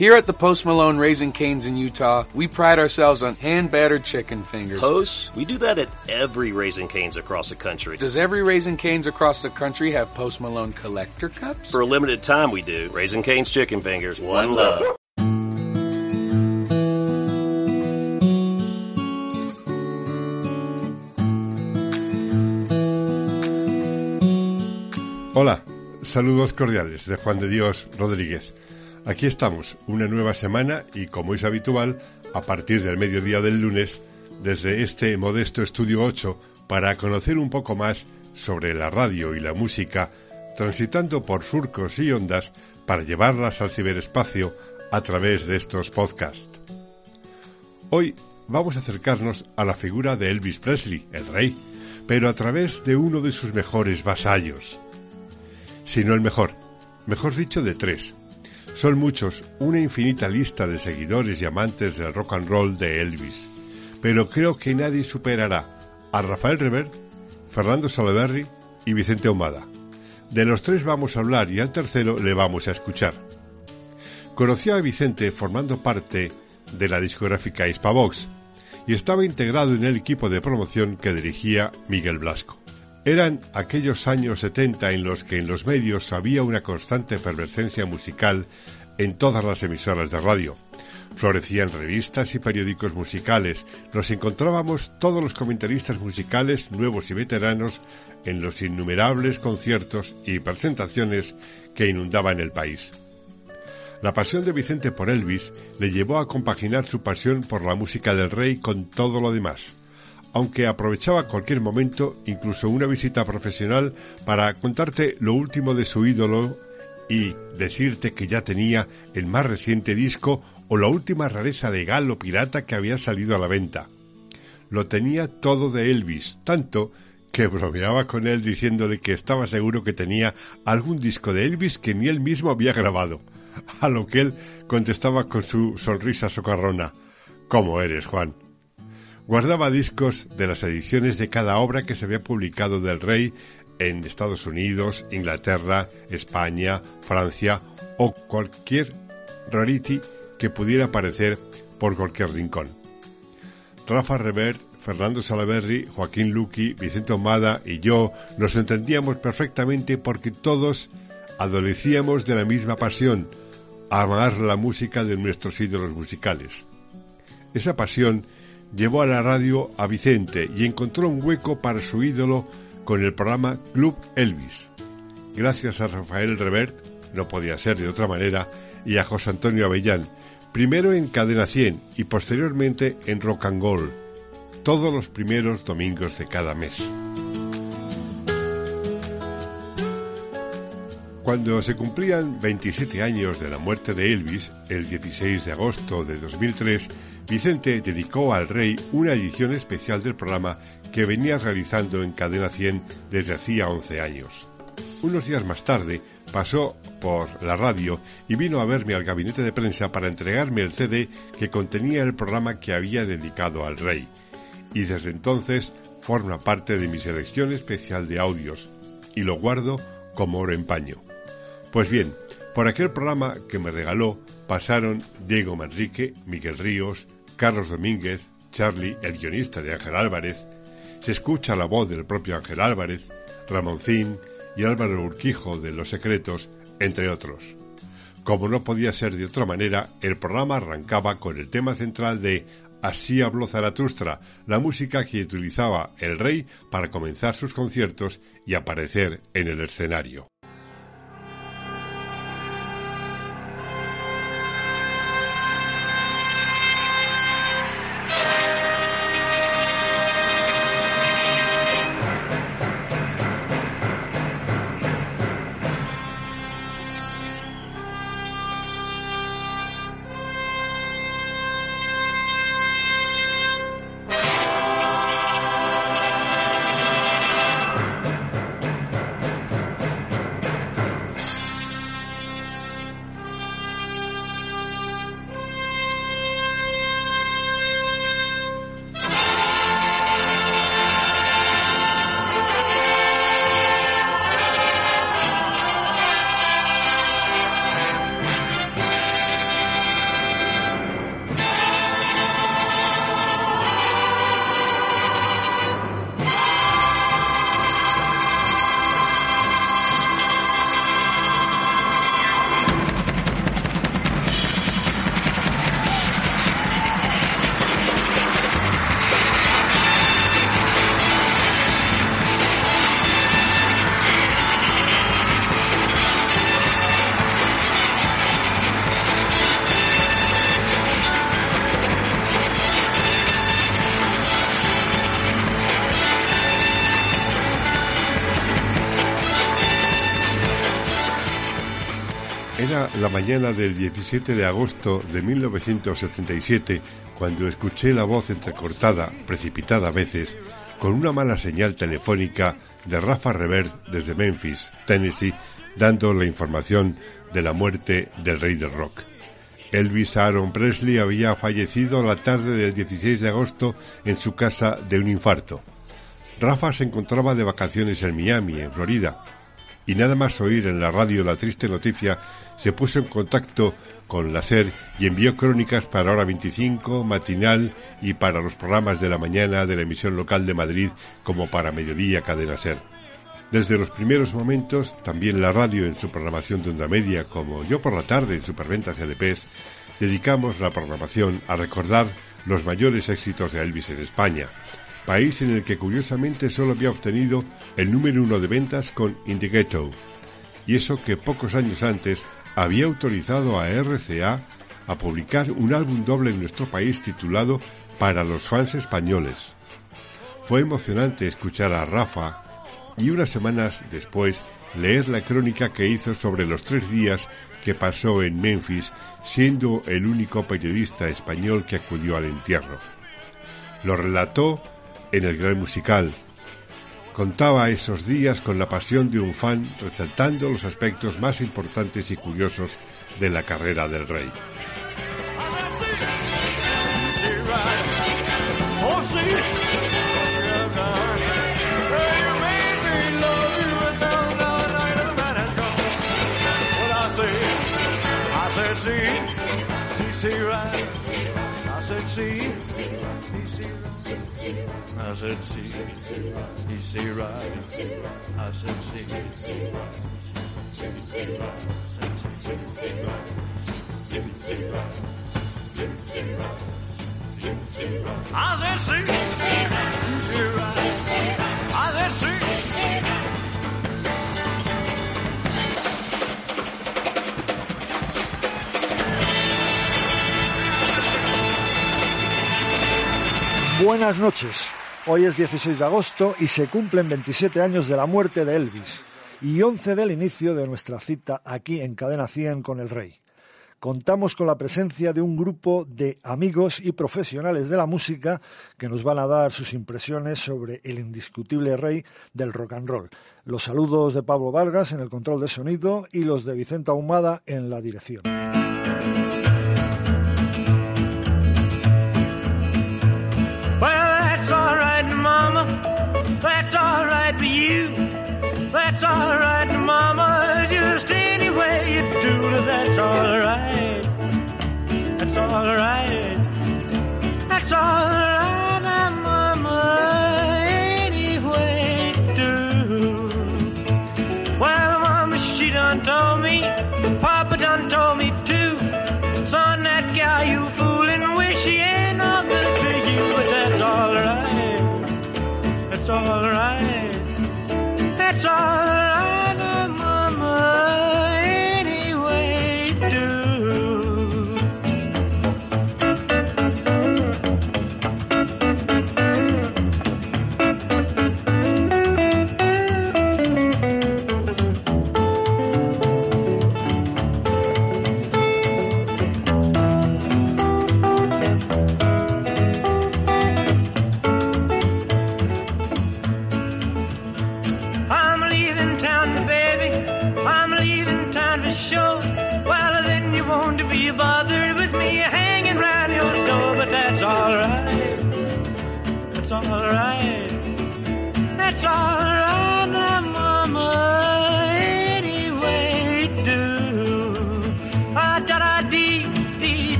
Here at the Post Malone Raising Canes in Utah, we pride ourselves on hand battered chicken fingers. Post? We do that at every Raising Canes across the country. Does every Raising Canes across the country have Post Malone collector cups? For a limited time, we do. Raising Canes chicken fingers. One love. Hola, saludos cordiales de Juan de Dios Rodríguez. Aquí estamos, una nueva semana y como es habitual, a partir del mediodía del lunes, desde este modesto estudio 8, para conocer un poco más sobre la radio y la música, transitando por surcos y ondas para llevarlas al ciberespacio a través de estos podcasts. Hoy vamos a acercarnos a la figura de Elvis Presley, el rey, pero a través de uno de sus mejores vasallos. Si no el mejor, mejor dicho de tres, son muchos, una infinita lista de seguidores y amantes del rock and roll de Elvis, pero creo que nadie superará a Rafael Revert, Fernando Salaverry y Vicente Ahumada. De los tres vamos a hablar y al tercero le vamos a escuchar. Conocí a Vicente formando parte de la discográfica Hispavox y estaba integrado en el equipo de promoción que dirigía Miguel Blasco. Eran aquellos años 70 en los que en los medios había una constante efervescencia musical en todas las emisoras de radio. Florecían revistas y periódicos musicales. Nos encontrábamos todos los comentaristas musicales, nuevos y veteranos, en los innumerables conciertos y presentaciones que inundaban el país. La pasión de Vicente por Elvis le llevó a compaginar su pasión por la música del rey con todo lo demás aunque aprovechaba cualquier momento, incluso una visita profesional, para contarte lo último de su ídolo y decirte que ya tenía el más reciente disco o la última rareza de galo pirata que había salido a la venta. Lo tenía todo de Elvis, tanto que bromeaba con él diciéndole que estaba seguro que tenía algún disco de Elvis que ni él mismo había grabado, a lo que él contestaba con su sonrisa socarrona. ¿Cómo eres, Juan? Guardaba discos de las ediciones de cada obra que se había publicado del rey en Estados Unidos, Inglaterra, España, Francia o cualquier rarity que pudiera aparecer por cualquier rincón. Rafa Revert, Fernando Salaverry, Joaquín Luqui, Vicente Omada y yo nos entendíamos perfectamente porque todos adolecíamos de la misma pasión, amar la música de nuestros ídolos musicales. Esa pasión llevó a la radio a Vicente y encontró un hueco para su ídolo con el programa Club Elvis. Gracias a Rafael Revert, no podía ser de otra manera, y a José Antonio Avellán, primero en Cadena 100 y posteriormente en Rock and Gold, todos los primeros domingos de cada mes. Cuando se cumplían 27 años de la muerte de Elvis, el 16 de agosto de 2003, Vicente dedicó al rey una edición especial del programa que venía realizando en Cadena 100 desde hacía 11 años. Unos días más tarde pasó por la radio y vino a verme al gabinete de prensa para entregarme el CD que contenía el programa que había dedicado al rey. Y desde entonces forma parte de mi selección especial de audios y lo guardo como oro en paño. Pues bien, por aquel programa que me regaló pasaron Diego Manrique, Miguel Ríos, Carlos Domínguez, Charlie, el guionista de Ángel Álvarez, se escucha la voz del propio Ángel Álvarez, Ramoncín y Álvaro Urquijo de Los Secretos, entre otros. Como no podía ser de otra manera, el programa arrancaba con el tema central de Así habló Zaratustra, la música que utilizaba el rey para comenzar sus conciertos y aparecer en el escenario. Mañana del 17 de agosto de 1977 cuando escuché la voz entrecortada, precipitada a veces, con una mala señal telefónica de Rafa Revert desde Memphis, Tennessee, dando la información de la muerte del rey del rock. Elvis Aaron Presley había fallecido la tarde del 16 de agosto en su casa de un infarto. Rafa se encontraba de vacaciones en Miami, en Florida, y nada más oír en la radio la triste noticia, se puso en contacto con la SER y envió crónicas para Hora 25, Matinal y para los programas de la mañana de la emisión local de Madrid como para Mediodía Cadena SER. Desde los primeros momentos, también la radio en su programación de onda media, como yo por la tarde en Superventas y LPs, dedicamos la programación a recordar los mayores éxitos de Elvis en España, país en el que curiosamente solo había obtenido el número uno de ventas con In y eso que pocos años antes había autorizado a RCA a publicar un álbum doble en nuestro país titulado Para los fans españoles. Fue emocionante escuchar a Rafa y unas semanas después leer la crónica que hizo sobre los tres días que pasó en Memphis siendo el único periodista español que acudió al entierro. Lo relató en el gran musical. Contaba esos días con la pasión de un fan resaltando los aspectos más importantes y curiosos de la carrera del rey. He say, right. I said, see. I said, see. He say, right. I said, see. Buenas noches. Hoy es 16 de agosto y se cumplen 27 años de la muerte de Elvis y 11 del inicio de nuestra cita aquí en Cadena 100 con el Rey. Contamos con la presencia de un grupo de amigos y profesionales de la música que nos van a dar sus impresiones sobre el indiscutible rey del rock and roll. Los saludos de Pablo Vargas en el control de sonido y los de Vicente Ahumada en la dirección. That's alright, Mama, just any way you do it, that's alright. That's alright. That's alright,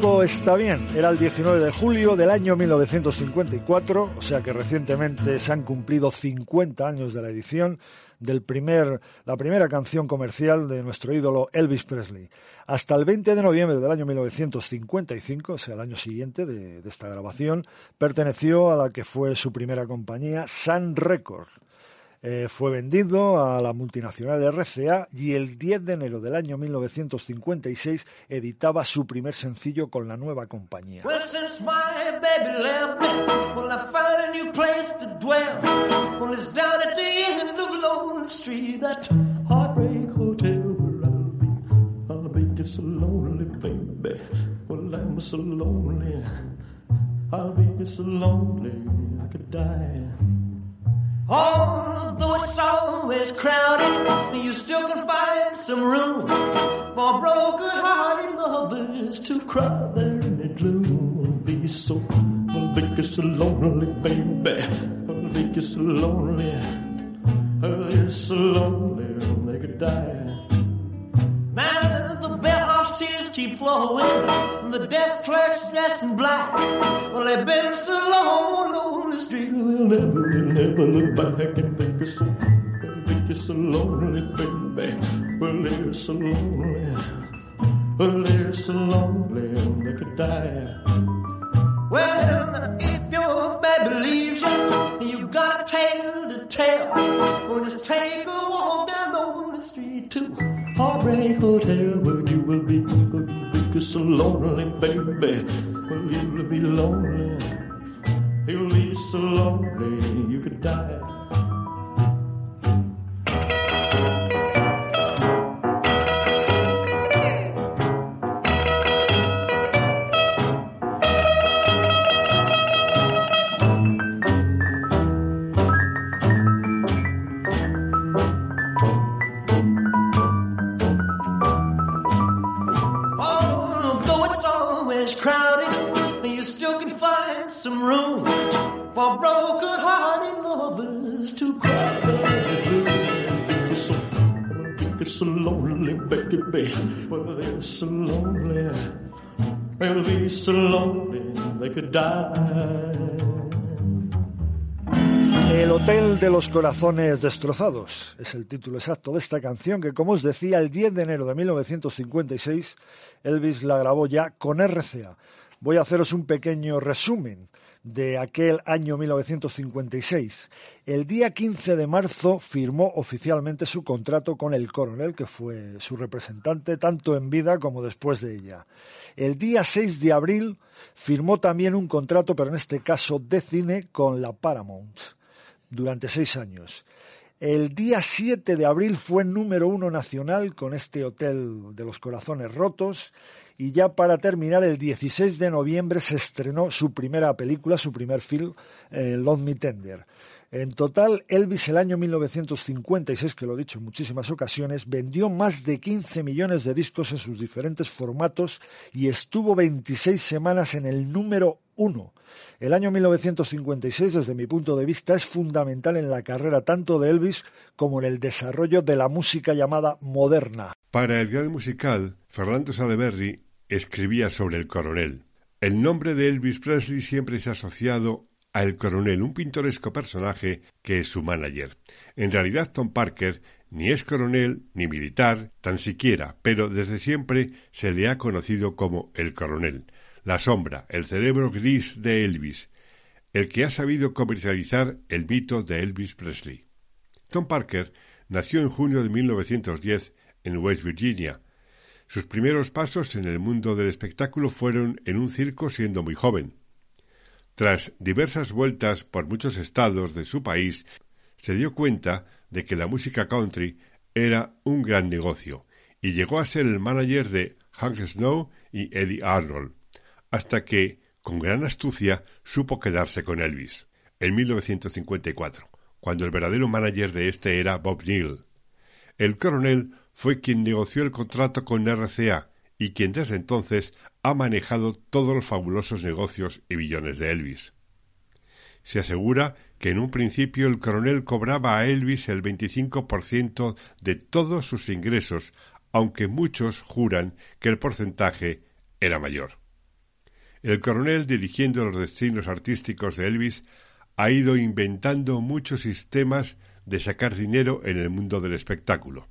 Todo está bien. Era el 19 de julio del año 1954, o sea que recientemente se han cumplido 50 años de la edición del primer, la primera canción comercial de nuestro ídolo Elvis Presley. Hasta el 20 de noviembre del año 1955, o sea, el año siguiente de, esta grabación, perteneció a la que fue su primera compañía, Sun Records. Eh, fue vendido a la multinacional RCA y el 10 de enero del año 1956 editaba su primer sencillo con la nueva compañía. Although it's always crowded, you still can find some room for broken-hearted lovers to cry there in the gloom. Be so, I'll be so lonely, baby. I'll be so lonely. I'll so lonely, they could die. Man, tears keep flowing. The desk clerk's dressed in black. Well, they've been so long on the street, they'll never, never look back and think it's so, think it's so lonely, baby. Well, they're so lonely. Well, they're so lonely, they could die. Well, if your baby leaves you, you got a tale to tell. Well, just take a walk down on the street to Heartbreak Hotel, where you will be, where you will be so lonely, baby. Well, you'll be lonely, you'll be so lonely, you could die. El Hotel de los Corazones Destrozados es el título exacto de esta canción que, como os decía, el 10 de enero de 1956 Elvis la grabó ya con RCA. Voy a haceros un pequeño resumen de aquel año 1956. El día 15 de marzo firmó oficialmente su contrato con el coronel, que fue su representante tanto en vida como después de ella. El día 6 de abril firmó también un contrato, pero en este caso de cine, con la Paramount durante seis años. El día 7 de abril fue número uno nacional con este Hotel de los Corazones Rotos y ya para terminar, el 16 de noviembre se estrenó su primera película, su primer film, eh, Love Me Tender. En total, Elvis el año 1956, que lo he dicho en muchísimas ocasiones, vendió más de 15 millones de discos en sus diferentes formatos y estuvo 26 semanas en el número uno. El año 1956, desde mi punto de vista, es fundamental en la carrera tanto de Elvis como en el desarrollo de la música llamada moderna. Para el gran musical, Fernando Sadeberry escribía sobre el coronel. El nombre de Elvis Presley siempre se ha asociado a El Coronel, un pintoresco personaje que es su manager. En realidad, Tom Parker ni es coronel ni militar, tan siquiera, pero desde siempre se le ha conocido como el coronel, la sombra, el cerebro gris de Elvis, el que ha sabido comercializar el mito de Elvis Presley. Tom Parker nació en junio de 1910 en West Virginia, sus primeros pasos en el mundo del espectáculo fueron en un circo siendo muy joven. Tras diversas vueltas por muchos estados de su país, se dio cuenta de que la música country era un gran negocio y llegó a ser el manager de Hank Snow y Eddie Arnold, hasta que, con gran astucia, supo quedarse con Elvis, en 1954, cuando el verdadero manager de este era Bob Neal. El coronel fue quien negoció el contrato con RCA y quien desde entonces ha manejado todos los fabulosos negocios y billones de Elvis. Se asegura que en un principio el coronel cobraba a Elvis el 25% de todos sus ingresos, aunque muchos juran que el porcentaje era mayor. El coronel, dirigiendo los destinos artísticos de Elvis, ha ido inventando muchos sistemas de sacar dinero en el mundo del espectáculo.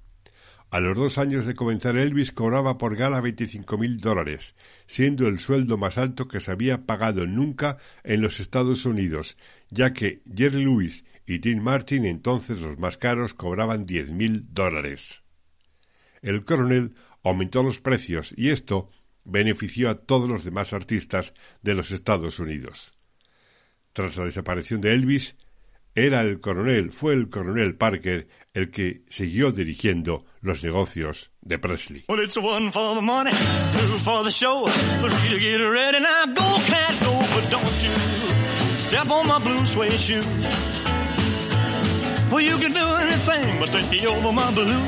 A los dos años de comenzar Elvis cobraba por gala veinticinco mil dólares, siendo el sueldo más alto que se había pagado nunca en los Estados Unidos, ya que Jerry Lewis y Dean Martin, entonces los más caros, cobraban diez mil dólares. El coronel aumentó los precios y esto benefició a todos los demás artistas de los Estados Unidos. Tras la desaparición de Elvis, era el coronel, fue el coronel Parker el que siguió dirigiendo los negocios de Presley. Well, you can do anything but take over my blue.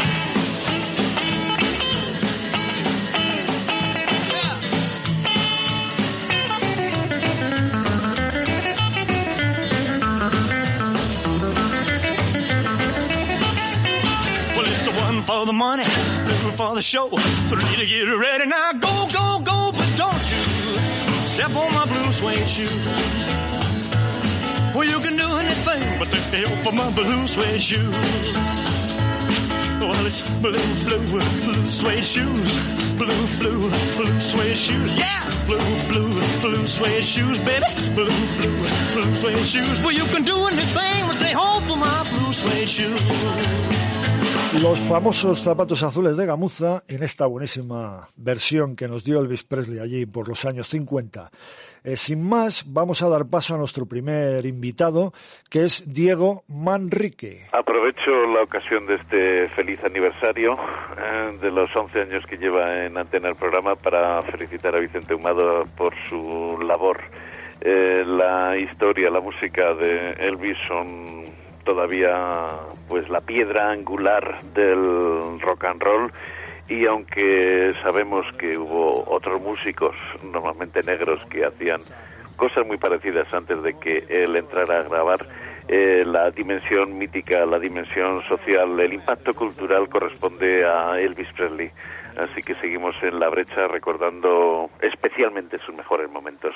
For the money, two for the show, three to get ready. Now go, go, go, but don't you step on my blue suede shoe. Well, you can do anything but take the help of my blue suede shoe. Well, it's blue, blue, blue suede shoes. Blue, blue, blue suede shoes. Yeah! Blue, blue, blue suede shoes, baby. Blue, blue, blue suede shoes. Well, you can do anything but they hope for my blue suede shoes. Los famosos zapatos azules de gamuza en esta buenísima versión que nos dio Elvis Presley allí por los años 50. Eh, sin más, vamos a dar paso a nuestro primer invitado, que es Diego Manrique. Aprovecho la ocasión de este feliz aniversario eh, de los 11 años que lleva en antena el programa para felicitar a Vicente Humado por su labor. Eh, la historia, la música de Elvis son todavía pues la piedra angular del rock and roll y aunque sabemos que hubo otros músicos, normalmente negros, que hacían cosas muy parecidas antes de que él entrara a grabar, eh, la dimensión mítica, la dimensión social, el impacto cultural corresponde a Elvis Presley. Así que seguimos en la brecha recordando especialmente sus mejores momentos.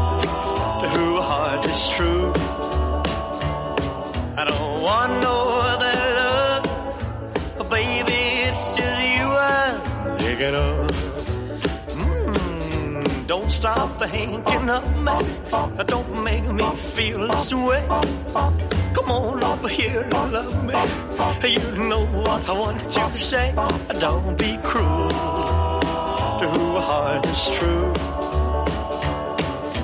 is true. I don't want no other love, baby. It's just you I'm thinking of. Mm, don't stop thinking of me. Don't make me feel this way. Come on over here and love me. You know what I want you to say. Don't be cruel to who heart is true.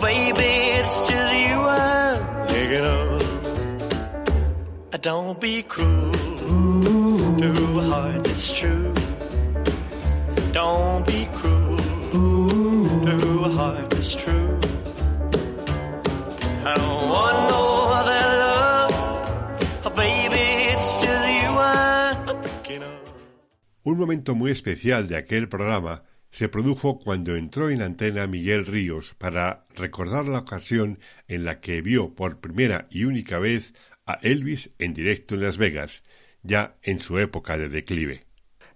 baby, it's you Don't be cruel to a heart that's true. Don't be cruel to a heart that's true. Un momento muy especial de aquel programa se produjo cuando entró en antena Miguel Ríos para recordar la ocasión en la que vio por primera y única vez a Elvis en directo en Las Vegas, ya en su época de declive.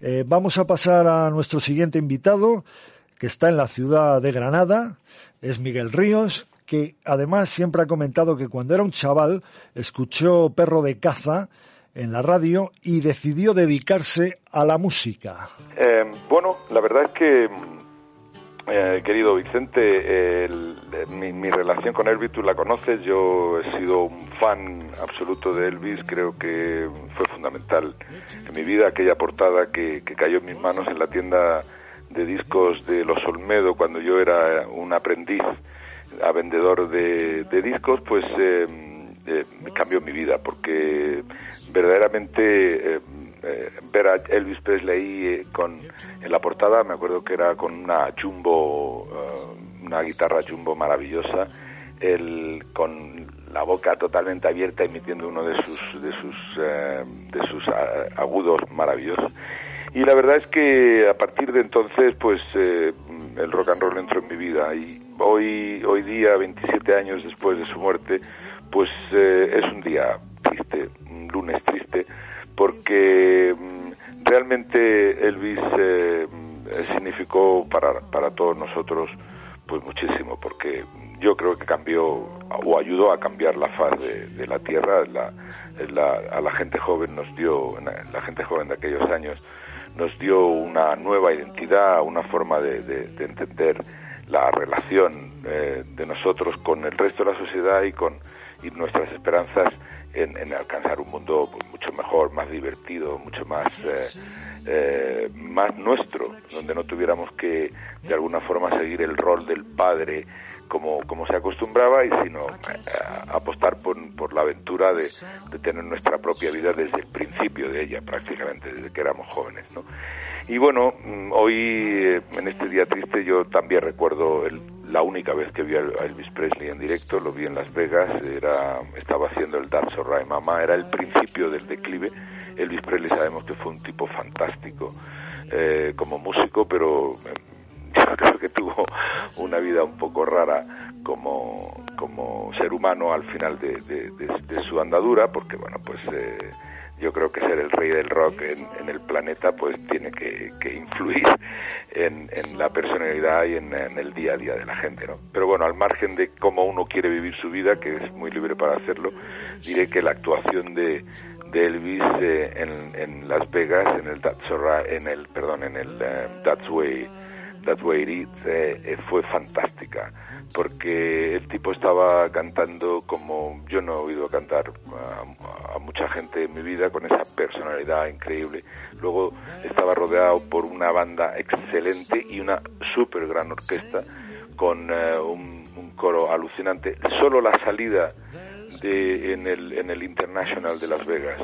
Eh, vamos a pasar a nuestro siguiente invitado, que está en la ciudad de Granada, es Miguel Ríos, que además siempre ha comentado que cuando era un chaval escuchó Perro de Caza en la radio y decidió dedicarse a la música. Eh, bueno, la verdad es que, eh, querido Vicente, mi, mi, relación con Elvis tú la conoces, yo he sido un fan absoluto de Elvis, creo que fue fundamental en mi vida aquella portada que, que cayó en mis manos en la tienda de discos de Los Olmedo cuando yo era un aprendiz a vendedor de, de discos, pues... Eh, cambió mi vida porque verdaderamente eh, eh, ver a Elvis Presley eh, con en la portada me acuerdo que era con una jumbo una guitarra jumbo maravillosa él con la boca totalmente abierta emitiendo uno de sus de sus de sus agudos maravillosos. Y la verdad es que a partir de entonces pues el rock and roll entró en mi vida. Y hoy hoy día 27 años después de su muerte pues eh, es un día triste, un lunes triste, porque mm, realmente Elvis eh, significó para, para todos nosotros pues muchísimo, porque yo creo que cambió o ayudó a cambiar la faz de, la tierra, la, a la gente joven nos dio, la gente joven de aquellos años, nos dio una nueva identidad, una forma de, de entender la relación eh, de nosotros con el resto de la sociedad y con y nuestras esperanzas en, alcanzar un mundo pues, mucho mejor, más divertido, mucho más eh, eh, más nuestro, donde no tuviéramos que de alguna forma seguir el rol del padre como, como se acostumbraba y sino eh, apostar por, por la aventura de, de, tener nuestra propia vida desde el principio de ella, prácticamente desde que éramos jóvenes, ¿no? Y bueno, mm, hoy, eh, en este día triste, yo también recuerdo el, la única vez que vi a Elvis Presley en directo, lo vi en Las Vegas, era, estaba haciendo el That's Alright Mama, era el principio del declive. Elvis Presley sabemos que fue un tipo fantástico eh, como músico, pero eh, yo creo que tuvo una vida un poco rara como, como ser humano al final de, de, de, su andadura, porque bueno, pues... Eh, yo creo que ser el rey del rock en, el planeta pues tiene que, influir en, la personalidad y en, el día a día de la gente, ¿no? Pero bueno, al margen de cómo uno quiere vivir su vida, que es muy libre para hacerlo, diré que la actuación de, Elvis eh, en, Las Vegas, en el That's en el, perdón, en el eh, That's Way, That's Way It eh, fue fantástica porque el tipo estaba cantando como yo no he oído cantar a, mucha gente en mi vida con esa personalidad increíble. Luego estaba rodeado por una banda excelente y una súper gran orquesta con eh, un, un, coro alucinante. Solo la salida de, en, el, en el International de Las Vegas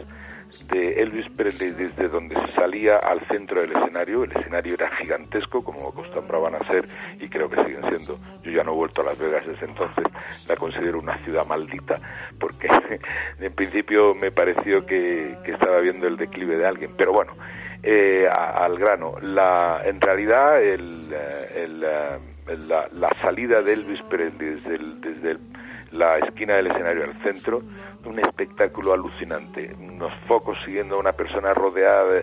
de Elvis Presley desde donde se salía al centro del escenario. El escenario era gigantesco, como acostumbraban a ser, y creo que siguen siendo. Yo ya no he vuelto a Las Vegas desde entonces, la considero una ciudad maldita, porque en principio me pareció que, estaba viendo el declive de alguien. Pero bueno, eh, al grano, la, en realidad el, eh, eh, la, la, salida de Elvis Presley desde el, desde el la esquina del escenario al centro, un espectáculo alucinante, unos focos siguiendo a una persona rodeada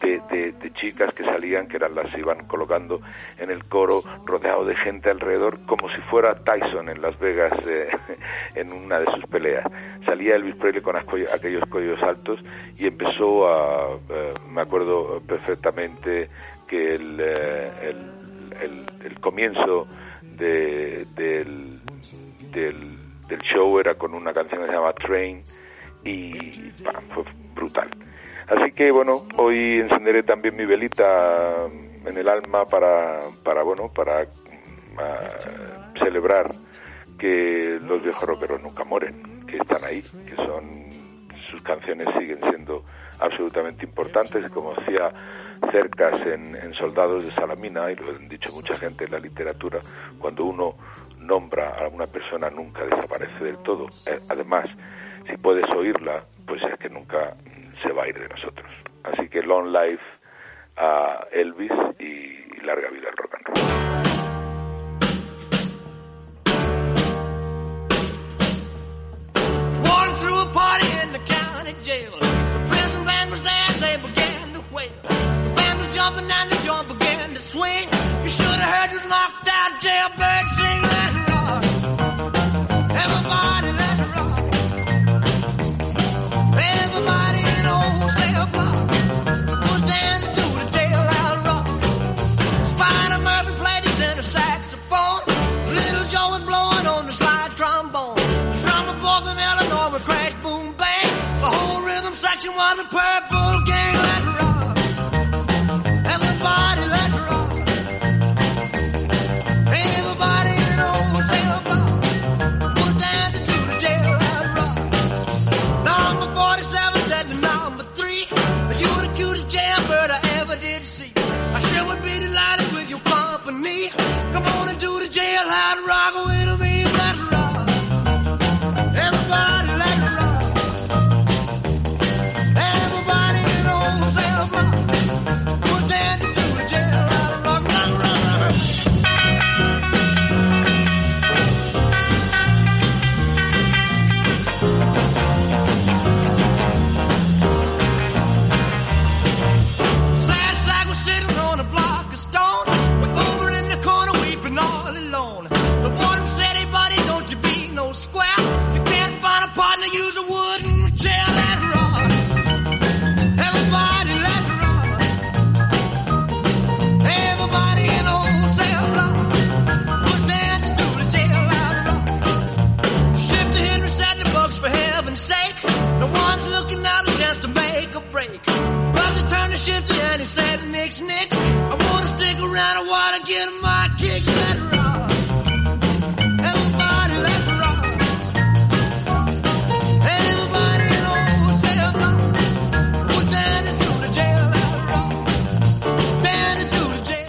de, chicas que salían, que eran las iban colocando en el coro, rodeado de gente alrededor, como si fuera Tyson en Las Vegas eh, en una de sus peleas. Salía Elvis Presley con aquellos cuellos altos y empezó a, eh, me acuerdo perfectamente que el, eh, el, comienzo de, del del, show era con una canción que se llama Train y fue brutal. Así que bueno, hoy encenderé también mi velita en el alma para, para bueno, para ah, celebrar que los viejos rockeros nunca mueren, que están ahí, que son sus canciones siguen siendo absolutamente importantes, como decía Cercas en, en Soldados de Salamina, y lo han dicho mucha gente en la literatura, cuando uno nombra a una persona nunca desaparece del todo. Eh, además, si puedes oírla, pues es que nunca se va a ir de nosotros. Así que long life a Elvis y larga vida al rock and roll.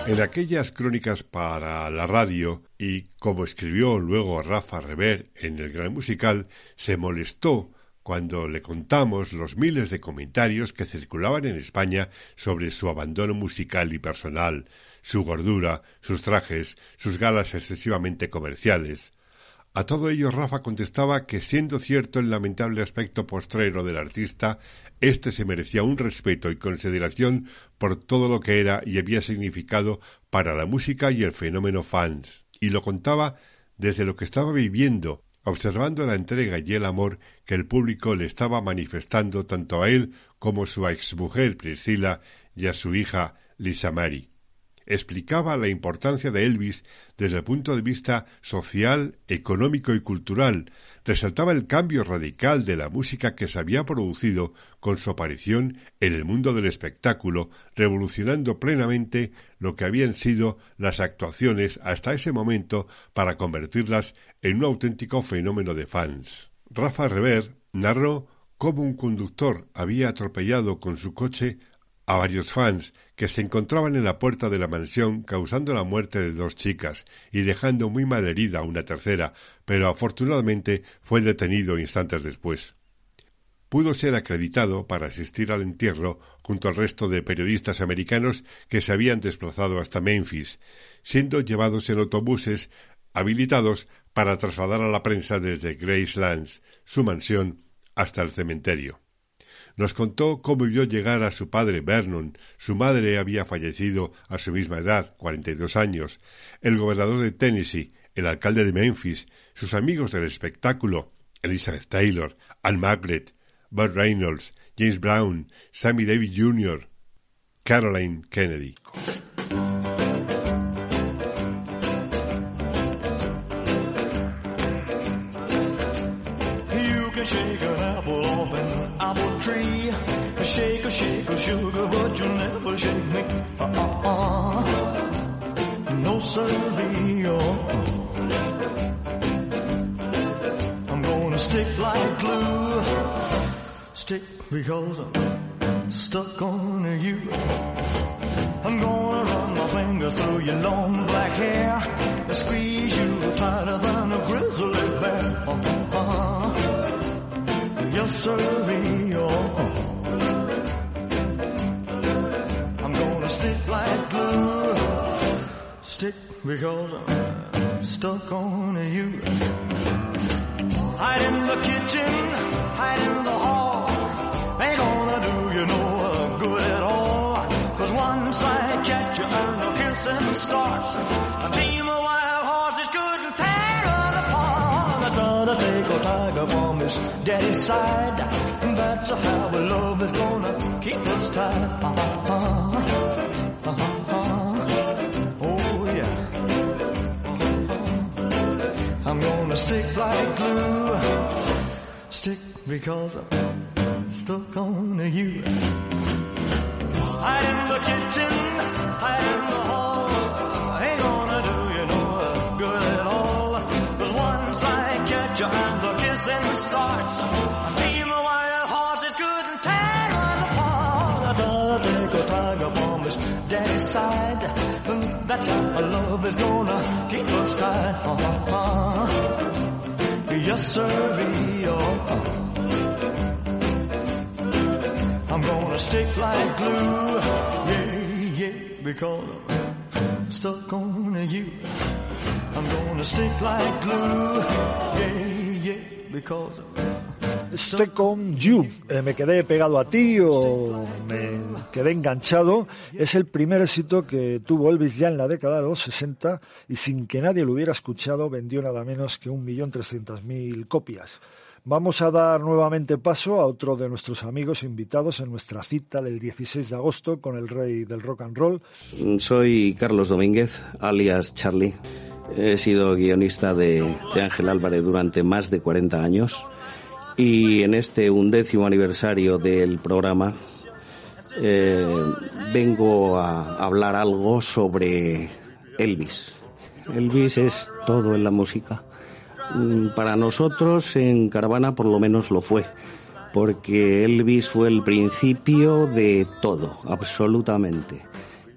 En aquellas crónicas para la radio, y como escribió luego Rafa Rever en el Gran Musical, se molestó cuando le contamos los miles de comentarios que circulaban en España sobre su abandono musical y personal, su gordura, sus trajes, sus galas excesivamente comerciales. A todo ello Rafa contestaba que siendo cierto el lamentable aspecto postrero del artista, éste se merecía un respeto y consideración por todo lo que era y había significado para la música y el fenómeno fans, y lo contaba desde lo que estaba viviendo, observando la entrega y el amor que el público le estaba manifestando tanto a él como a su exmujer Priscila y a su hija Lisa Mary. Explicaba la importancia de Elvis desde el punto de vista social, económico y cultural, resaltaba el cambio radical de la música que se había producido con su aparición en el mundo del espectáculo, revolucionando plenamente lo que habían sido las actuaciones hasta ese momento para convertirlas en un auténtico fenómeno de fans. Rafa Rever narró cómo un conductor había atropellado con su coche a varios fans que se encontraban en la puerta de la mansión causando la muerte de dos chicas y dejando muy mal herida a una tercera, pero afortunadamente fue detenido instantes después. Pudo ser acreditado para asistir al entierro junto al resto de periodistas americanos que se habían desplazado hasta Memphis, siendo llevados en autobuses habilitados para trasladar a la prensa desde Gracelands, su mansión, hasta el cementerio. Nos contó cómo vio llegar a su padre Vernon. Su madre había fallecido a su misma edad, cuarenta y dos años. El gobernador de Tennessee, el alcalde de Memphis, sus amigos del espectáculo, Elizabeth Taylor, Anne Margaret, Burt Reynolds, James Brown, Sammy Davis Jr., Caroline Kennedy. Can shake an apple off an apple tree. Shake a shake a sugar, but you'll never shake me. Uh-uh. No siree. I'm gonna stick like glue. Stick because I'm stuck on you. I'm gonna run my fingers through your long black hair and squeeze you tighter than a grizzly bear. Uh-huh. Yes, sir, me, oh. I'm gonna stick like glue. Stick because I'm stuck on you. Hide in the kitchen, hide in the hall. Ain't gonna do you no good at all. Cause once I catch you, I know kissing starts. Take a tiger from his daddy's side. That's how the love is gonna keep us tied. Uh-huh. Uh-huh. Oh yeah. I'm gonna stick like glue. Stick because I'm stuck on you. Hide in the kitchen, hide in the hall. And starts, a team of wild horses couldn't tear us apart. I gotta take a tiger from his daddy's side. That's how love is gonna keep us tied. Uh-huh. Yes, sir, oh. I'm gonna stick like glue, yeah, yeah, because I'm stuck on you. I'm gonna stick like glue, yeah, yeah, because I'm Stick on You, eh, me quedé pegado a ti o me quedé enganchado, es el primer éxito que tuvo Elvis ya en la década de los 60 y sin que nadie lo hubiera escuchado vendió nada menos que 1.300.000 copias. Vamos a dar nuevamente paso a otro de nuestros amigos invitados en nuestra cita del 16 de agosto con el rey del rock and roll. Soy Carlos Domínguez, alias Charlie. He sido guionista de, Ángel Álvarez durante más de 40 años y en este undécimo aniversario del programa eh, vengo a hablar algo sobre Elvis. Elvis es todo en la música. Mm, Para nosotros en Caravana por lo menos lo fue, porque Elvis fue el principio de todo, absolutamente.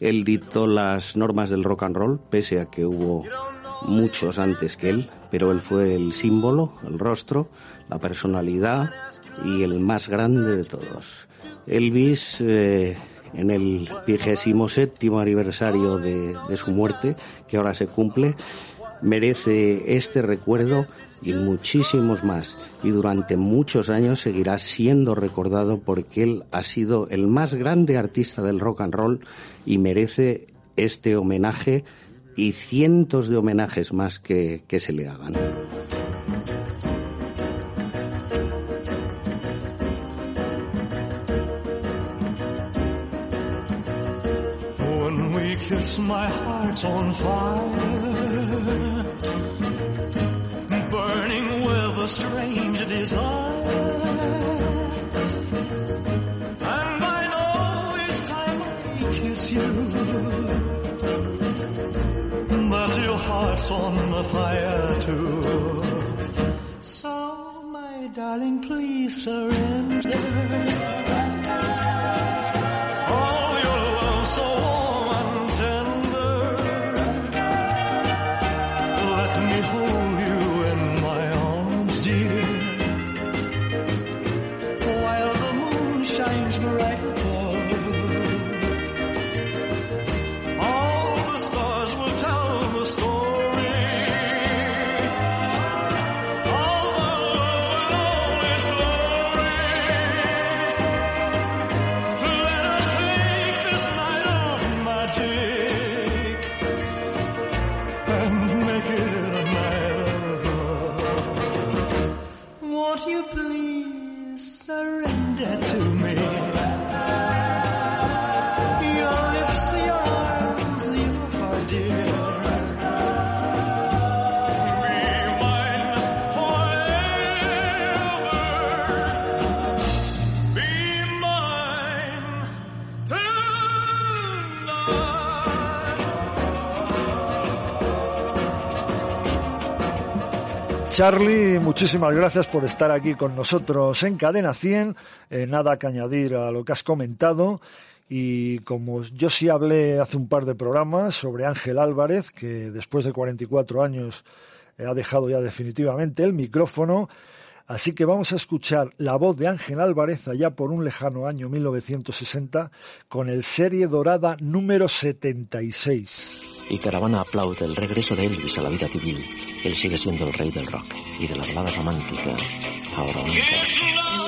Él dictó las normas del rock and roll, pese a que hubo muchos antes que él, pero él fue el símbolo, el rostro, la personalidad y el más grande de todos. Elvis, eh, en el vigésimo séptimo aniversario de, de su muerte, que ahora se cumple, merece este recuerdo y muchísimos más. Y durante muchos años seguirá siendo recordado porque él ha sido el más grande artista del rock and roll y merece este homenaje y cientos de homenajes más que, que se le hagan. When we kiss, my heart's on fire, burning with a strange desire. Your heart's on fire too. So, my darling, please surrender. Oh, your Charlie, muchísimas gracias por estar aquí con nosotros en Cadena 100. Eh, nada que añadir a lo que has comentado. Y como yo sí hablé hace un par de programas sobre Ángel Álvarez, que después de 44 años eh, ha dejado ya definitivamente el micrófono, así que vamos a escuchar la voz de Ángel Álvarez allá por un lejano año 1960 con el Serie Dorada número 76. y Caravana aplaude el regreso de Elvis a la vida civil, él sigue siendo el rey del rock y de la balada romántica, ahora nunca.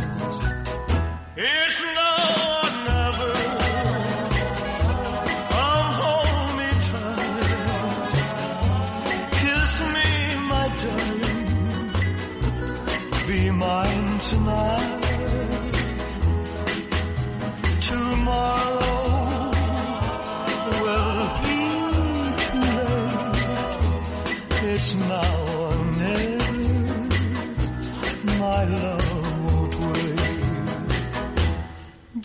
It's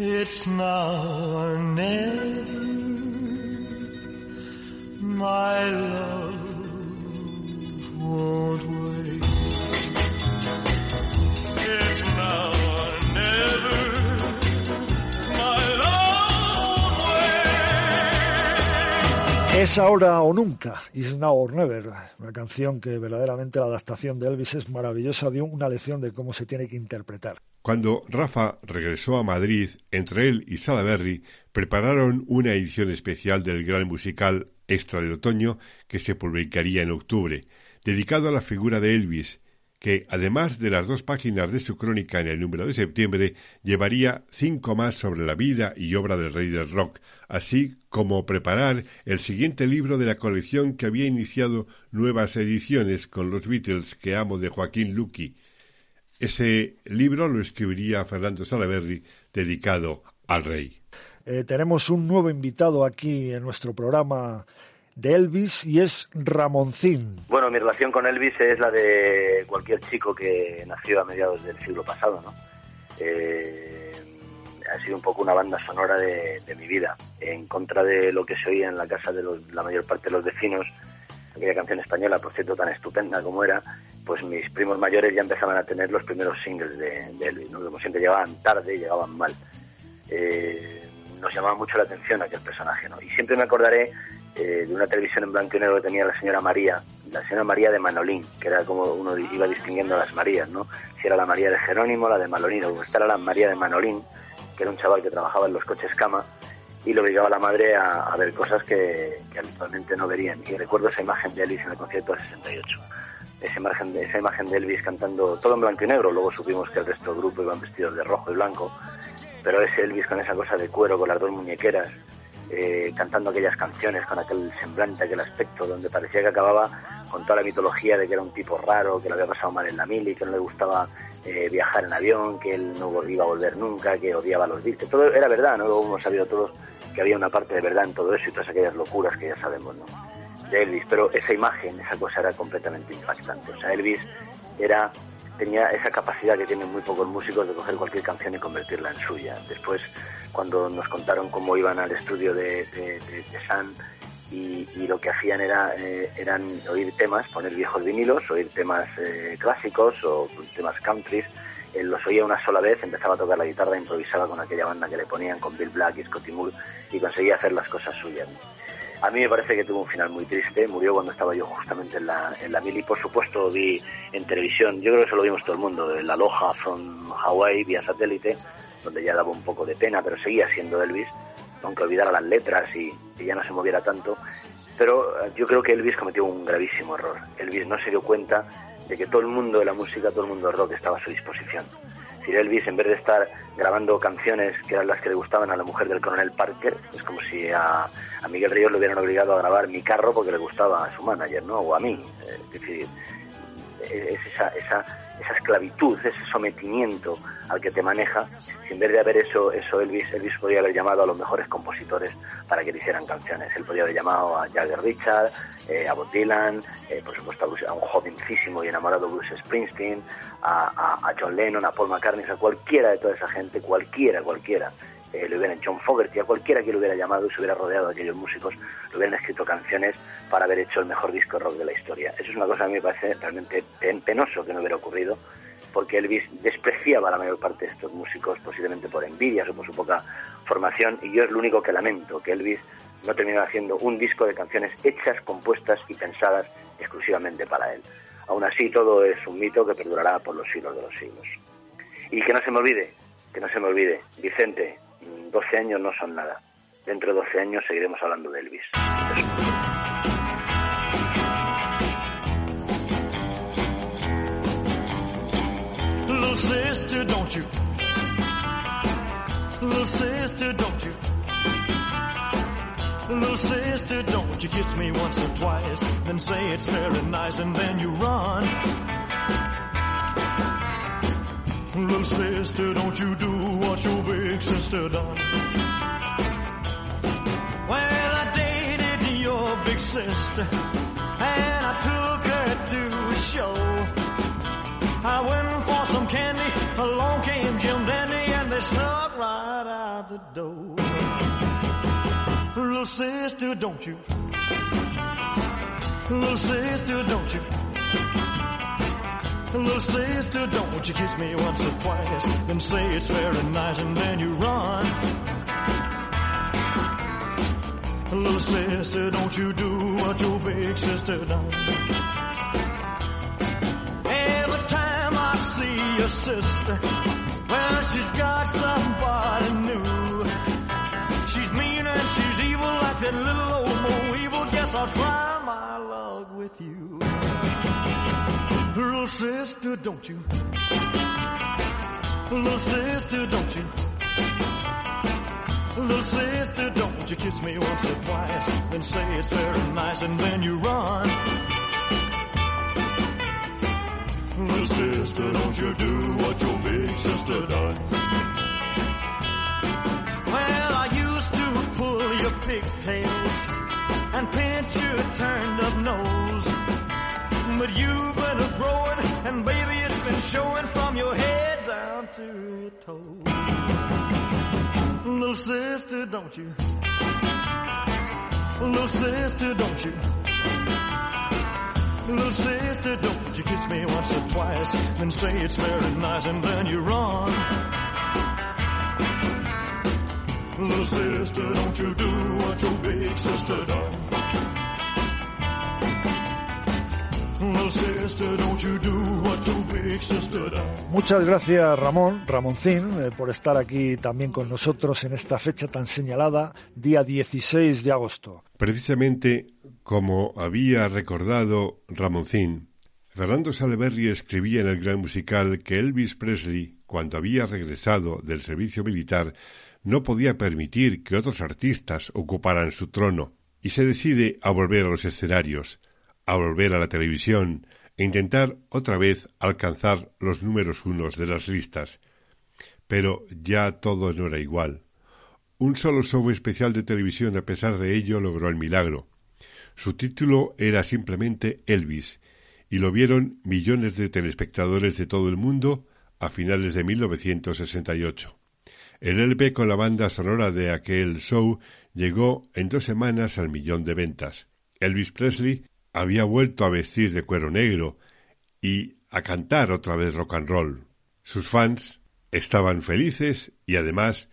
It's now or never. My love. It's now or never. Es ahora o nunca, Is Now or Never, una canción que verdaderamente la adaptación de Elvis es maravillosa, dio una lección de cómo se tiene que interpretar. Cuando Rafa regresó a Madrid, entre él y Salaberry prepararon una edición especial del gran musical Extra de Otoño que se publicaría en octubre, dedicado a la figura de Elvis, que, además de las dos páginas de su crónica en el número de septiembre, llevaría cinco más sobre la vida y obra del rey del rock, así como preparar el siguiente libro de la colección que había iniciado nuevas ediciones con los Beatles que amo de Joaquín Luqui. Ese libro lo escribiría Fernando Salaberry, dedicado al rey. Eh, tenemos un nuevo invitado aquí en nuestro programa de Elvis y es Ramoncín. Bueno, mi relación con Elvis es la de cualquier chico que nació a mediados del siglo pasado, ¿no? Eh, ha sido un poco una banda sonora de, de, mi vida, en contra de lo que se oía en la casa de los, la mayor parte de los vecinos, aquella canción española, por cierto, tan estupenda como era, pues mis primos mayores ya empezaban a tener los primeros singles de, de Elvis, ¿no? Como siempre llegaban tarde y llegaban mal. Eh, nos llamaba mucho la atención aquel personaje, ¿no? Y siempre me acordaré eh, de una televisión en blanco y negro que tenía la señora María, la señora María de Manolín, que era como uno iba distinguiendo a las Marías, ¿no? Si era la María de Jerónimo, la de Manolín, o esta era la María de Manolín, que era un chaval que trabajaba en los coches cama y lo obligaba a la madre a, ver cosas que, habitualmente no verían. Y recuerdo esa imagen de Elvis en el concierto de 68. Esa imagen, de, esa imagen de Elvis cantando todo en blanco y negro, luego supimos que el resto del grupo iban vestidos de rojo y blanco, pero ese Elvis con esa cosa de cuero, con las dos muñequeras, eh, cantando aquellas canciones con aquel semblante, aquel aspecto, donde parecía que acababa con toda la mitología de que era un tipo raro, que lo había pasado mal en la mili, que no le gustaba eh, viajar en avión, que él no iba a volver nunca, que odiaba los discos. Todo era verdad, ¿no? Luego hemos sabido todos que había una parte de verdad en todo eso y todas aquellas locuras que ya sabemos, ¿no? De Elvis, pero esa imagen, esa cosa era completamente impactante. O sea, Elvis era tenía esa capacidad que tienen muy pocos músicos de coger cualquier canción y convertirla en suya. Después, cuando nos contaron cómo iban al estudio de, de, San y, lo que hacían era eh, eran oír temas, poner viejos vinilos, oír temas eh, clásicos o temas countries, él los oía una sola vez, empezaba a tocar la guitarra, improvisaba con aquella banda que le ponían con Bill Black y Scotty Moore y conseguía hacer las cosas suyas. A mí me parece que tuvo un final muy triste, murió cuando estaba yo justamente en la, en la mili, por supuesto vi en televisión, yo creo que eso lo vimos todo el mundo, el Aloha from Hawaii vía satélite, donde ya daba un poco de pena, pero seguía siendo Elvis, aunque olvidara las letras y, y ya no se moviera tanto, pero eh, yo creo que Elvis cometió un gravísimo error. Elvis no se dio cuenta de que todo el mundo de la música, todo el mundo del rock estaba a su disposición. Si Elvis, en vez de estar grabando canciones que eran las que le gustaban a la mujer del coronel Parker, es como si a, Miguel Ríos le hubieran obligado a grabar mi carro porque le gustaba a su manager, ¿no? O a mí. Es decir, es esa, esa esa esclavitud, ese sometimiento al que te maneja, en vez de haber eso, eso Elvis, Elvis podría haber llamado a los mejores compositores para que le hicieran canciones. Él podría haber llamado a Jagger Richard, eh, a Bob Dylan, eh, por supuesto a, un jovencísimo y enamorado Bruce Springsteen, a, a, John Lennon, a Paul McCartney, a cualquiera de toda esa gente, cualquiera, cualquiera eh, le hubieran John Fogerty, a cualquiera que lo hubiera llamado y se hubiera rodeado de aquellos músicos, le hubieran escrito canciones para haber hecho el mejor disco rock de la historia. Eso es una cosa que a mí me parece realmente penoso que no hubiera ocurrido, porque Elvis despreciaba a la mayor parte de estos músicos, posiblemente por envidias o por su poca formación, y yo es lo único que lamento, que Elvis no terminó haciendo un disco de canciones hechas, compuestas y pensadas exclusivamente para él. Aún así, todo es un mito que perdurará por los siglos de los siglos. Y que no se me olvide, que no se me olvide, Vicente, 12 años no son nada. Dentro de 12 años seguiremos hablando de Elvis. Little sister, don't you? Little sister, don't you? Little sister, don't you kiss me once or twice, then say it's very nice, and then you run. Little sister, don't you do what your big sister done. Well, I dated your big sister, and I took her to a show. I went right out the door. Little sister, don't you? Little sister, don't you? Little sister, don't you kiss me once or twice, then say it's very nice, and then you run. Little sister, don't you do what your big sister done. Every time I see your sister, well, she's got somebody new. She's mean and she's evil like that little old Mo Evil. Guess I'll try my luck with you. Little sister, don't you? Little sister, don't you? Little sister, don't you kiss me once or twice, then say it's very nice, and then you run. Little sister, don't you do what your big sister done? Well, I used to pull your pigtails and pinch your turned up nose. But you've been a growing, and baby, it's been showing from your head down to your toes. Little sister, don't you? Little sister, don't you? Little sister, don't you kiss me once or twice and say it's very nice and then you run. Little sister, don't you do what your big sister done. Muchas gracias Ramón, Ramoncín, eh, por estar aquí también con nosotros en esta fecha tan señalada, día 16 de agosto. Precisamente como había recordado Ramoncín, Fernando Saleberry escribía en el gran musical que Elvis Presley cuando había regresado del servicio militar, no podía permitir que otros artistas ocuparan su trono, y se decide a volver a los escenarios, a volver a la televisión, e intentar otra vez alcanzar los números unos de las listas. Pero ya todo no era igual. Un solo show especial de televisión a pesar de ello logró el milagro. Su título era simplemente Elvis, y lo vieron millones de telespectadores de todo el mundo a finales de 1968. El LP con la banda sonora de aquel show llegó en dos semanas al millón de ventas. Elvis Presley había vuelto a vestir de cuero negro y a cantar otra vez rock and roll. Sus fans estaban felices y además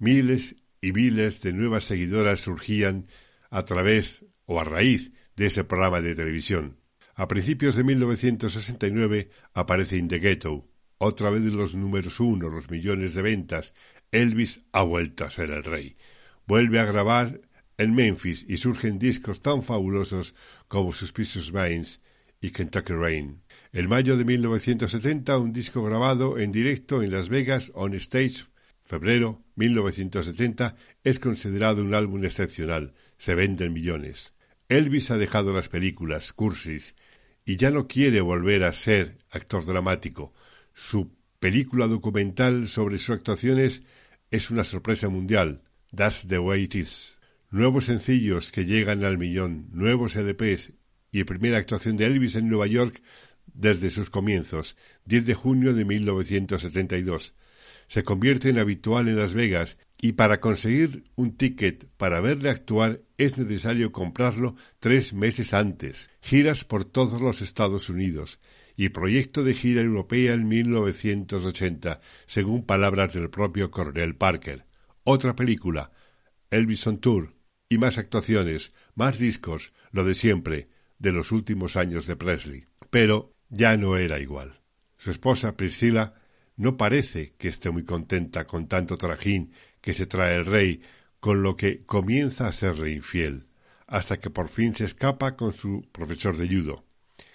miles y miles de nuevas seguidoras surgían a través o a raíz de ese programa de televisión. A principios de 1969 aparece In the Ghetto, otra vez los números uno, los millones de ventas. Elvis ha vuelto a ser el rey. Vuelve a grabar en Memphis y surgen discos tan fabulosos como Suspicious Minds y Kentucky Rain. En mayo de 1970, un disco grabado en directo en Las Vegas on Stage, febrero 1970, es considerado un álbum excepcional. Se venden millones. Elvis ha dejado las películas, cursis, y ya no quiere volver a ser actor dramático. Su película documental sobre sus actuaciones es una sorpresa mundial. That's the way it is. Nuevos sencillos que llegan al millón, nuevos LPs y primera actuación de Elvis en Nueva York desde sus comienzos, 10 de junio de 1972. Se convierte en habitual en Las Vegas y para conseguir un ticket para verle actuar es necesario comprarlo tres meses antes. Giras por todos los Estados Unidos y proyecto de gira europea en 1980, según palabras del propio Coronel Parker. Otra película, Elvis on Tour, y más actuaciones, más discos, lo de siempre, de los últimos años de Presley. Pero ya no era igual. Su esposa Priscilla no parece que esté muy contenta con tanto trajín que se trae el rey, con lo que comienza a serle infiel, hasta que por fin se escapa con su profesor de judo.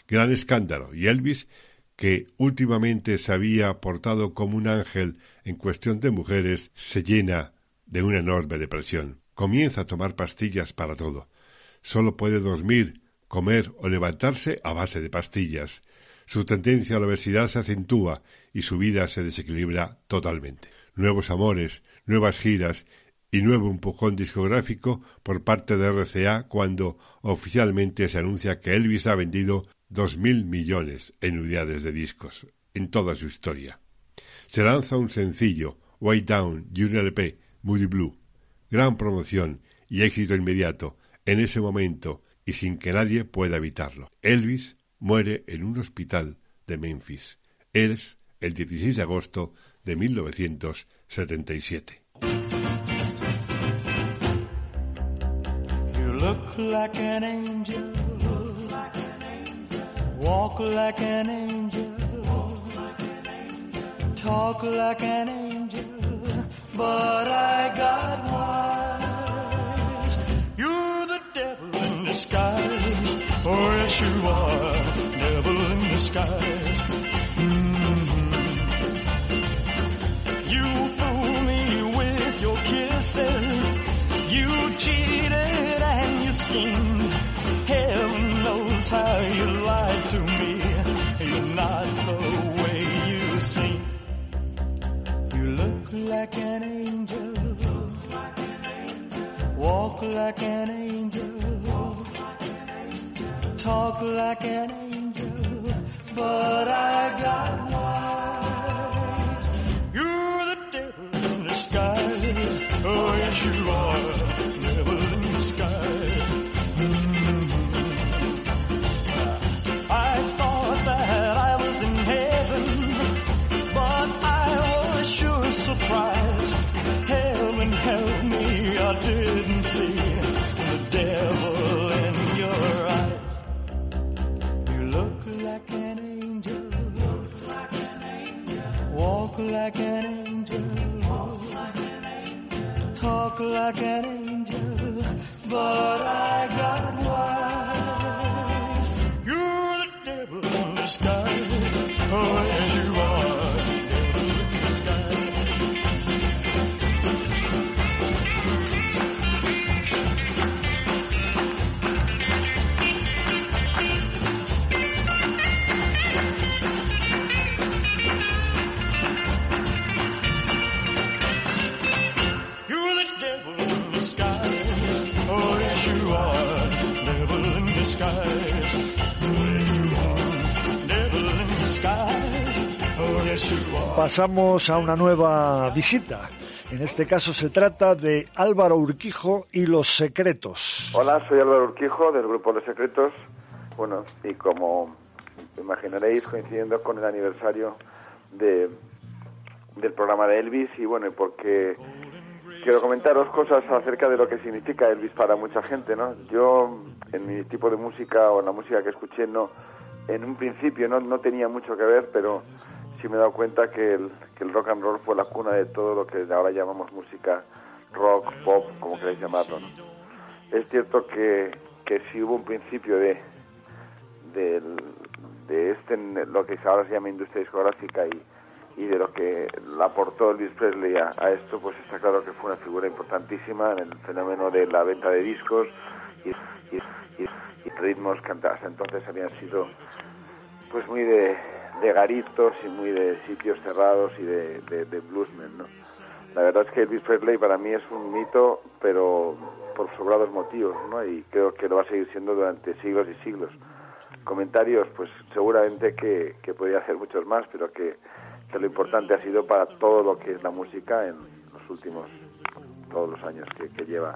Gran escándalo, y Elvis, que últimamente se había portado como un ángel en cuestión de mujeres, se llena de una enorme depresión. Comienza a tomar pastillas para todo. Solo puede dormir, comer o levantarse a base de pastillas. Su tendencia a la obesidad se acentúa y su vida se desequilibra totalmente nuevos amores, nuevas giras y nuevo empujón discográfico por parte de RCA cuando oficialmente se anuncia que Elvis ha vendido dos mil millones en unidades de discos en toda su historia. Se lanza un sencillo, Way Down y un LP, Moody Blue. Gran promoción y éxito inmediato en ese momento y sin que nadie pueda evitarlo. Elvis muere en un hospital de Memphis. Es el 16 de agosto de 1977. You look like an angel, walk like an angel, talk like an angel, but I got wise. You're the devil in disguise, oh yes you are, devil in disguise. Heaven knows how you lied to me. You're not the way you seem. You look like an angel. Walk like an angel. Talk like an angel. But I got wise. Talk like an angel. But I got wise. You're the devil in disguise. Oh, pasamos a una nueva visita. En este caso se trata de Álvaro Urquijo y Los Secretos. Hola, soy Álvaro Urquijo del grupo Los Secretos. Bueno, y como imaginaréis, coincidiendo con el aniversario de, del programa de Elvis, y bueno, porque quiero comentaros cosas acerca de lo que significa Elvis para mucha gente, ¿no? Yo, en mi tipo de música o en la música que escuché, no, en un principio no, no tenía mucho que ver, pero sí me he dado cuenta que el, que el rock and roll fue la cuna de todo lo que ahora llamamos música rock, pop, como queráis llamarlo. Es cierto que, que sí hubo un principio de, de este, lo que ahora se llama industria discográfica y, y de lo que le aportó Elvis Presley a, esto, pues está claro que fue una figura importantísima en el fenómeno de la venta de discos y, y, y ritmos que hasta entonces habían sido pues muy de, de garitos y muy de sitios cerrados y de, de, bluesmen, ¿no? La verdad es que Elvis Presley para mí es un mito, pero por sobrados motivos, ¿no? Y creo que lo va a seguir siendo durante siglos y siglos. Comentarios, pues seguramente que, que podría hacer muchos más, pero que, que lo importante ha sido para todo lo que es la música en los últimos, todos los años que, lleva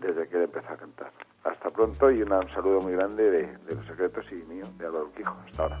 desde que empezó a cantar. Hasta pronto y un saludo muy grande de, de los secretos y mío, de Álvaro Quijo. Hasta ahora.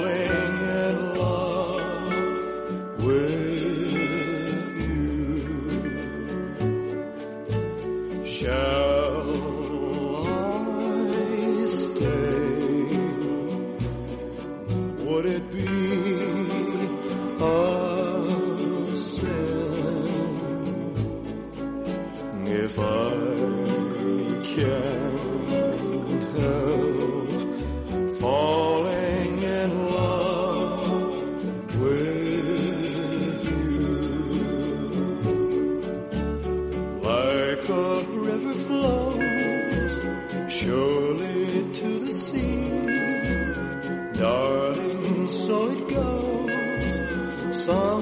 Ángel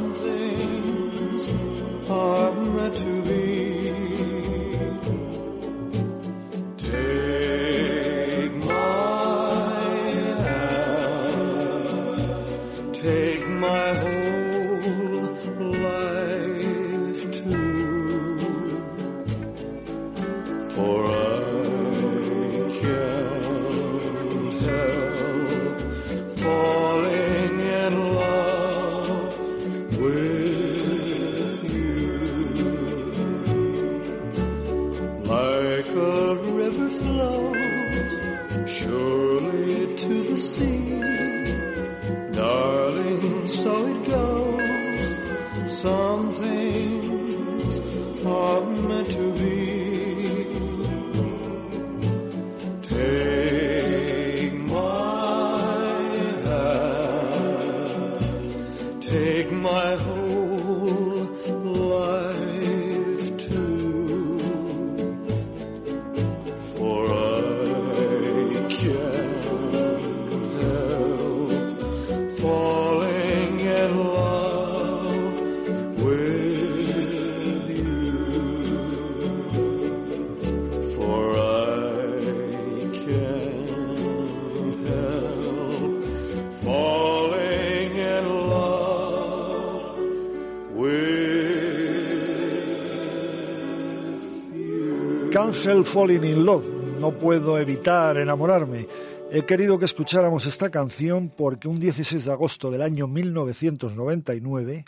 Falling in Love. No puedo evitar enamorarme. He querido que escucháramos esta canción porque un 16 de agosto del año 1999,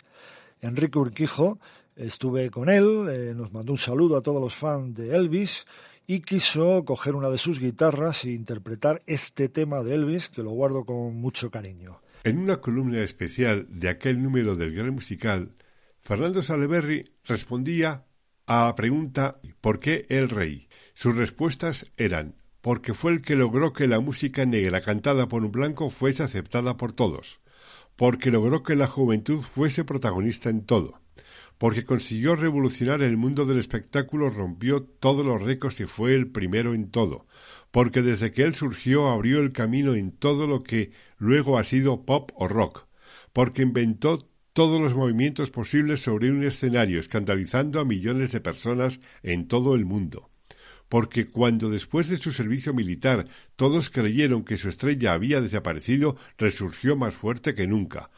Enrique Urquijo, estuve con él, eh, nos mandó un saludo a todos los fans de Elvis y quiso coger una de sus guitarras e interpretar este tema de Elvis que lo guardo con mucho cariño. En una columna especial de aquel número del Gran Musical, Fernando Saleberry respondía a la pregunta ¿por qué el rey? Sus respuestas eran porque fue el que logró que la música negra cantada por un blanco fuese aceptada por todos, porque logró que la juventud fuese protagonista en todo, porque consiguió revolucionar el mundo del espectáculo, rompió todos los récords y fue el primero en todo, porque desde que él surgió abrió el camino en todo lo que luego ha sido pop o rock, porque inventó todos los movimientos posibles sobre un escenario, escandalizando a millones de personas en todo el mundo. Porque cuando después de su servicio militar todos creyeron que su estrella había desaparecido, resurgió más fuerte que nunca,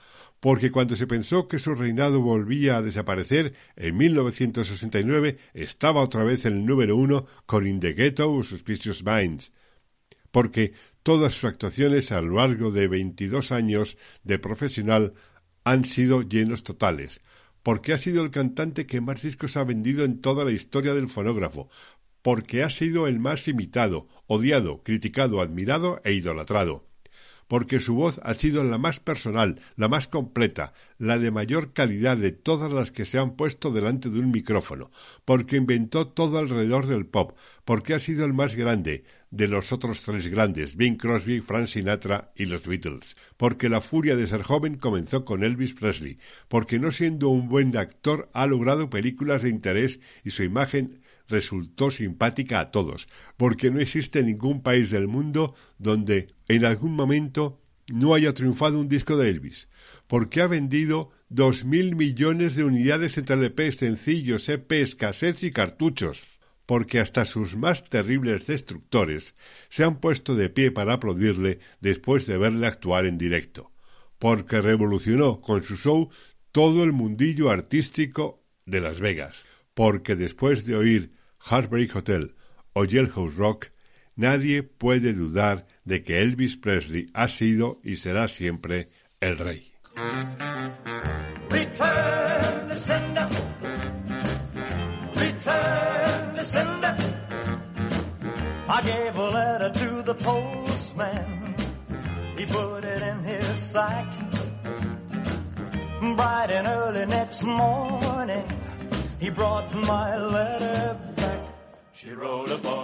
porque cuando se pensó que su reinado volvía a desaparecer, en 1969 estaba otra vez en el número uno con In the Ghetto o Suspicious Minds, porque todas sus actuaciones a lo largo de 22 años de profesional han sido llenos totales, porque ha sido el cantante que más discos ha vendido en toda la historia del fonógrafo, porque ha sido el más imitado, odiado, criticado, admirado e idolatrado porque su voz ha sido la más personal, la más completa, la de mayor calidad de todas las que se han puesto delante de un micrófono, porque inventó todo alrededor del pop, porque ha sido el más grande de los otros tres grandes, Bing Crosby, Frank Sinatra y los Beatles, porque la furia de ser joven comenzó con Elvis Presley, porque no siendo un buen actor ha logrado películas de interés y su imagen resultó simpática a todos, porque no existe ningún país del mundo donde en algún momento no haya triunfado un disco de Elvis, porque ha vendido dos mil millones de unidades entre LPs, sencillos, EPs, cassettes y cartuchos, porque hasta sus más terribles destructores se han puesto de pie para aplaudirle después de verle actuar en directo, porque revolucionó con su show todo el mundillo artístico de Las Vegas, porque después de oír Heartbreak Hotel o Jailhouse Rock, nadie puede dudar de que Elvis Presley ha sido y será siempre el rey. Next morning, he brought my letter back. She wrote a it.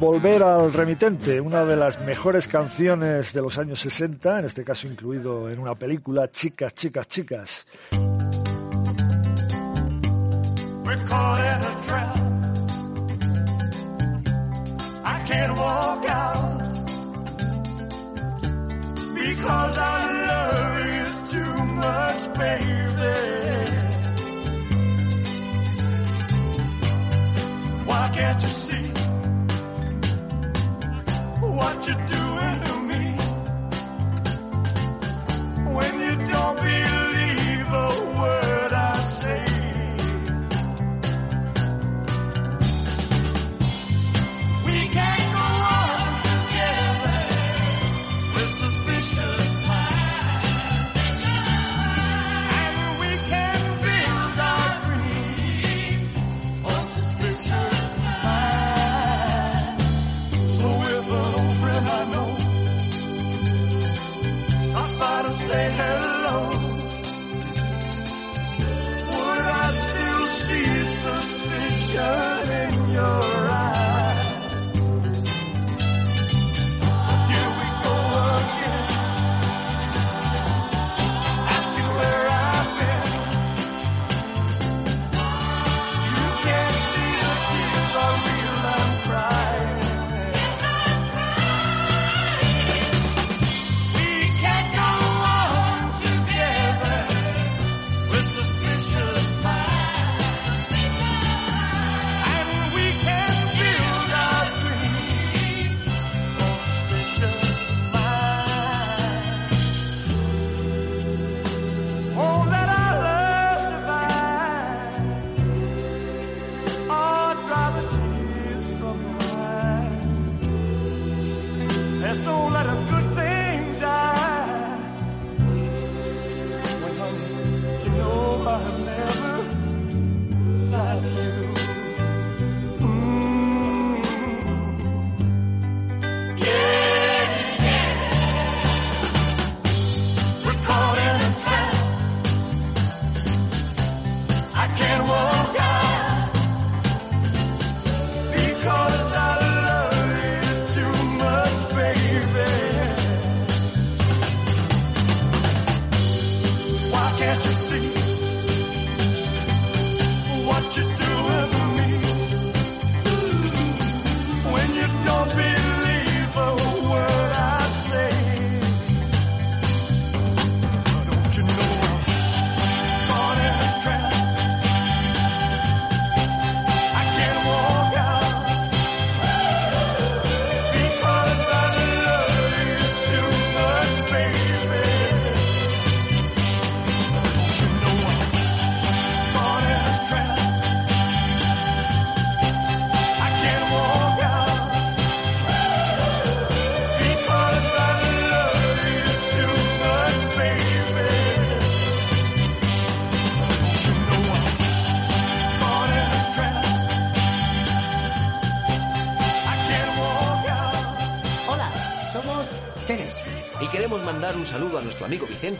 Devolver al remitente, una de las mejores canciones de los años 60, en este caso incluido en una película, Chicas, chicas, chicas.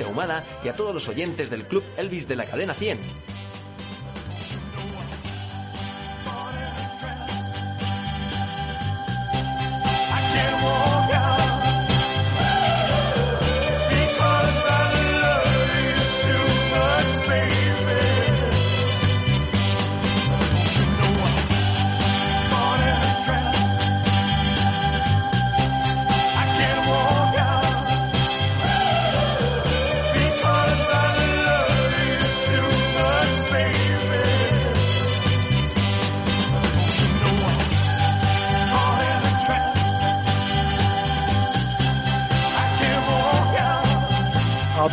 Ahumada y a todos los oyentes del Club Elvis de la cadena 100.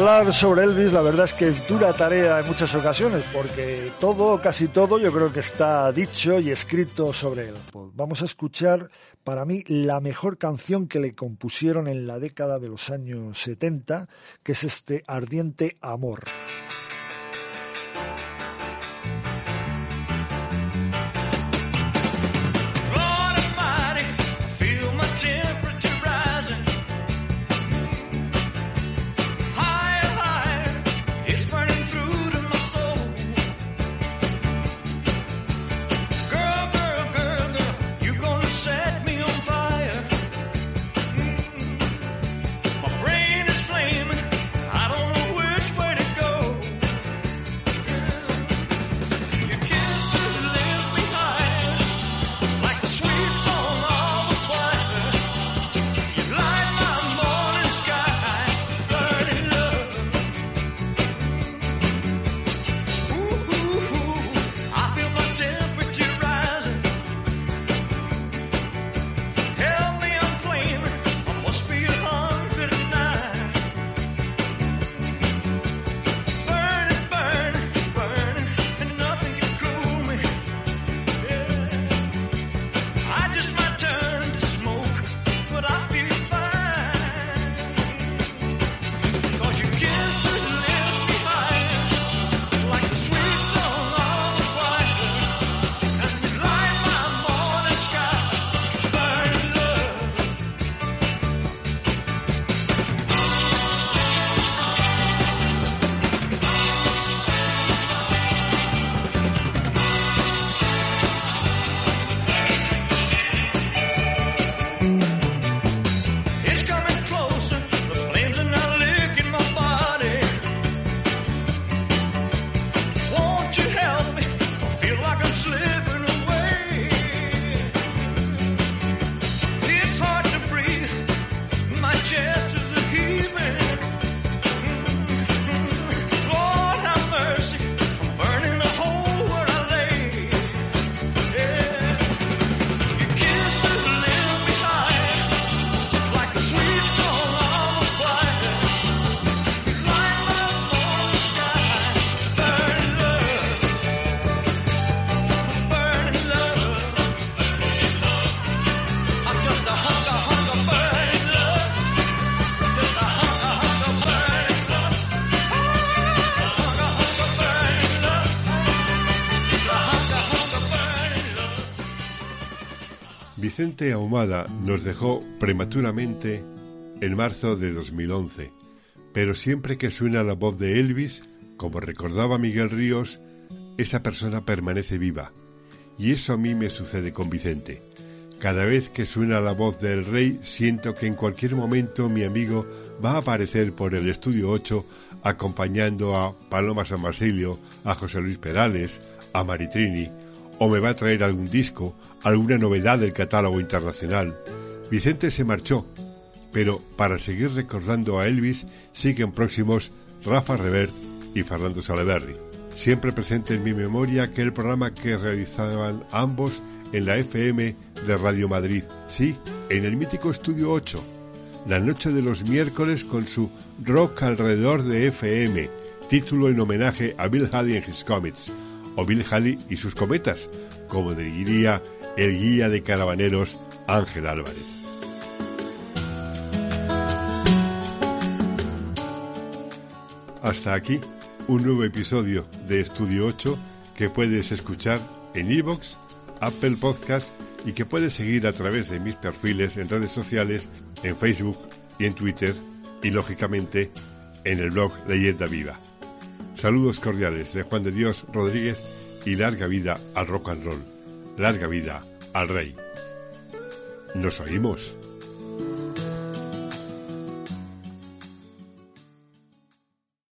Hablar sobre Elvis, la verdad es que es dura tarea en muchas ocasiones, porque todo, casi todo, yo creo que está dicho y escrito sobre él. Pues vamos a escuchar, para mí, la mejor canción que le compusieron en la década de los años 70, que es este Ardiente Amor. Vicente Ahumada nos dejó prematuramente en marzo de 2011, pero siempre que suena la voz de Elvis, como recordaba Miguel Ríos, esa persona permanece viva. Y eso a mí me sucede con Vicente. Cada vez que suena la voz del rey, siento que en cualquier momento mi amigo va a aparecer por el estudio 8 acompañando a Paloma San Basilio, a José Luis Perales, a Maritrini, o me va a traer algún disco, alguna novedad del catálogo internacional. Vicente se marchó, pero para seguir recordando a Elvis siguen próximos Rafa Revert y Fernando Salaverry. Siempre presente en mi memoria aquel programa que realizaban ambos en la FM de Radio Madrid, sí, en el mítico Estudio 8, la noche de los miércoles con su Rock alrededor de FM, título en homenaje a Bill Haley en His Comets, o Bill Haley y sus cometas, como diría el guía de caravaneros Ángel Álvarez. Hasta aquí un nuevo episodio de Estudio 8 que puedes escuchar en iVoox, Apple Podcast y que puedes seguir a través de mis perfiles en redes sociales, en Facebook y en Twitter y lógicamente en el blog Leyenda Viva. Saludos cordiales de Juan de Dios Rodríguez y larga vida al rock and roll. Larga vida al rey. Nos oímos.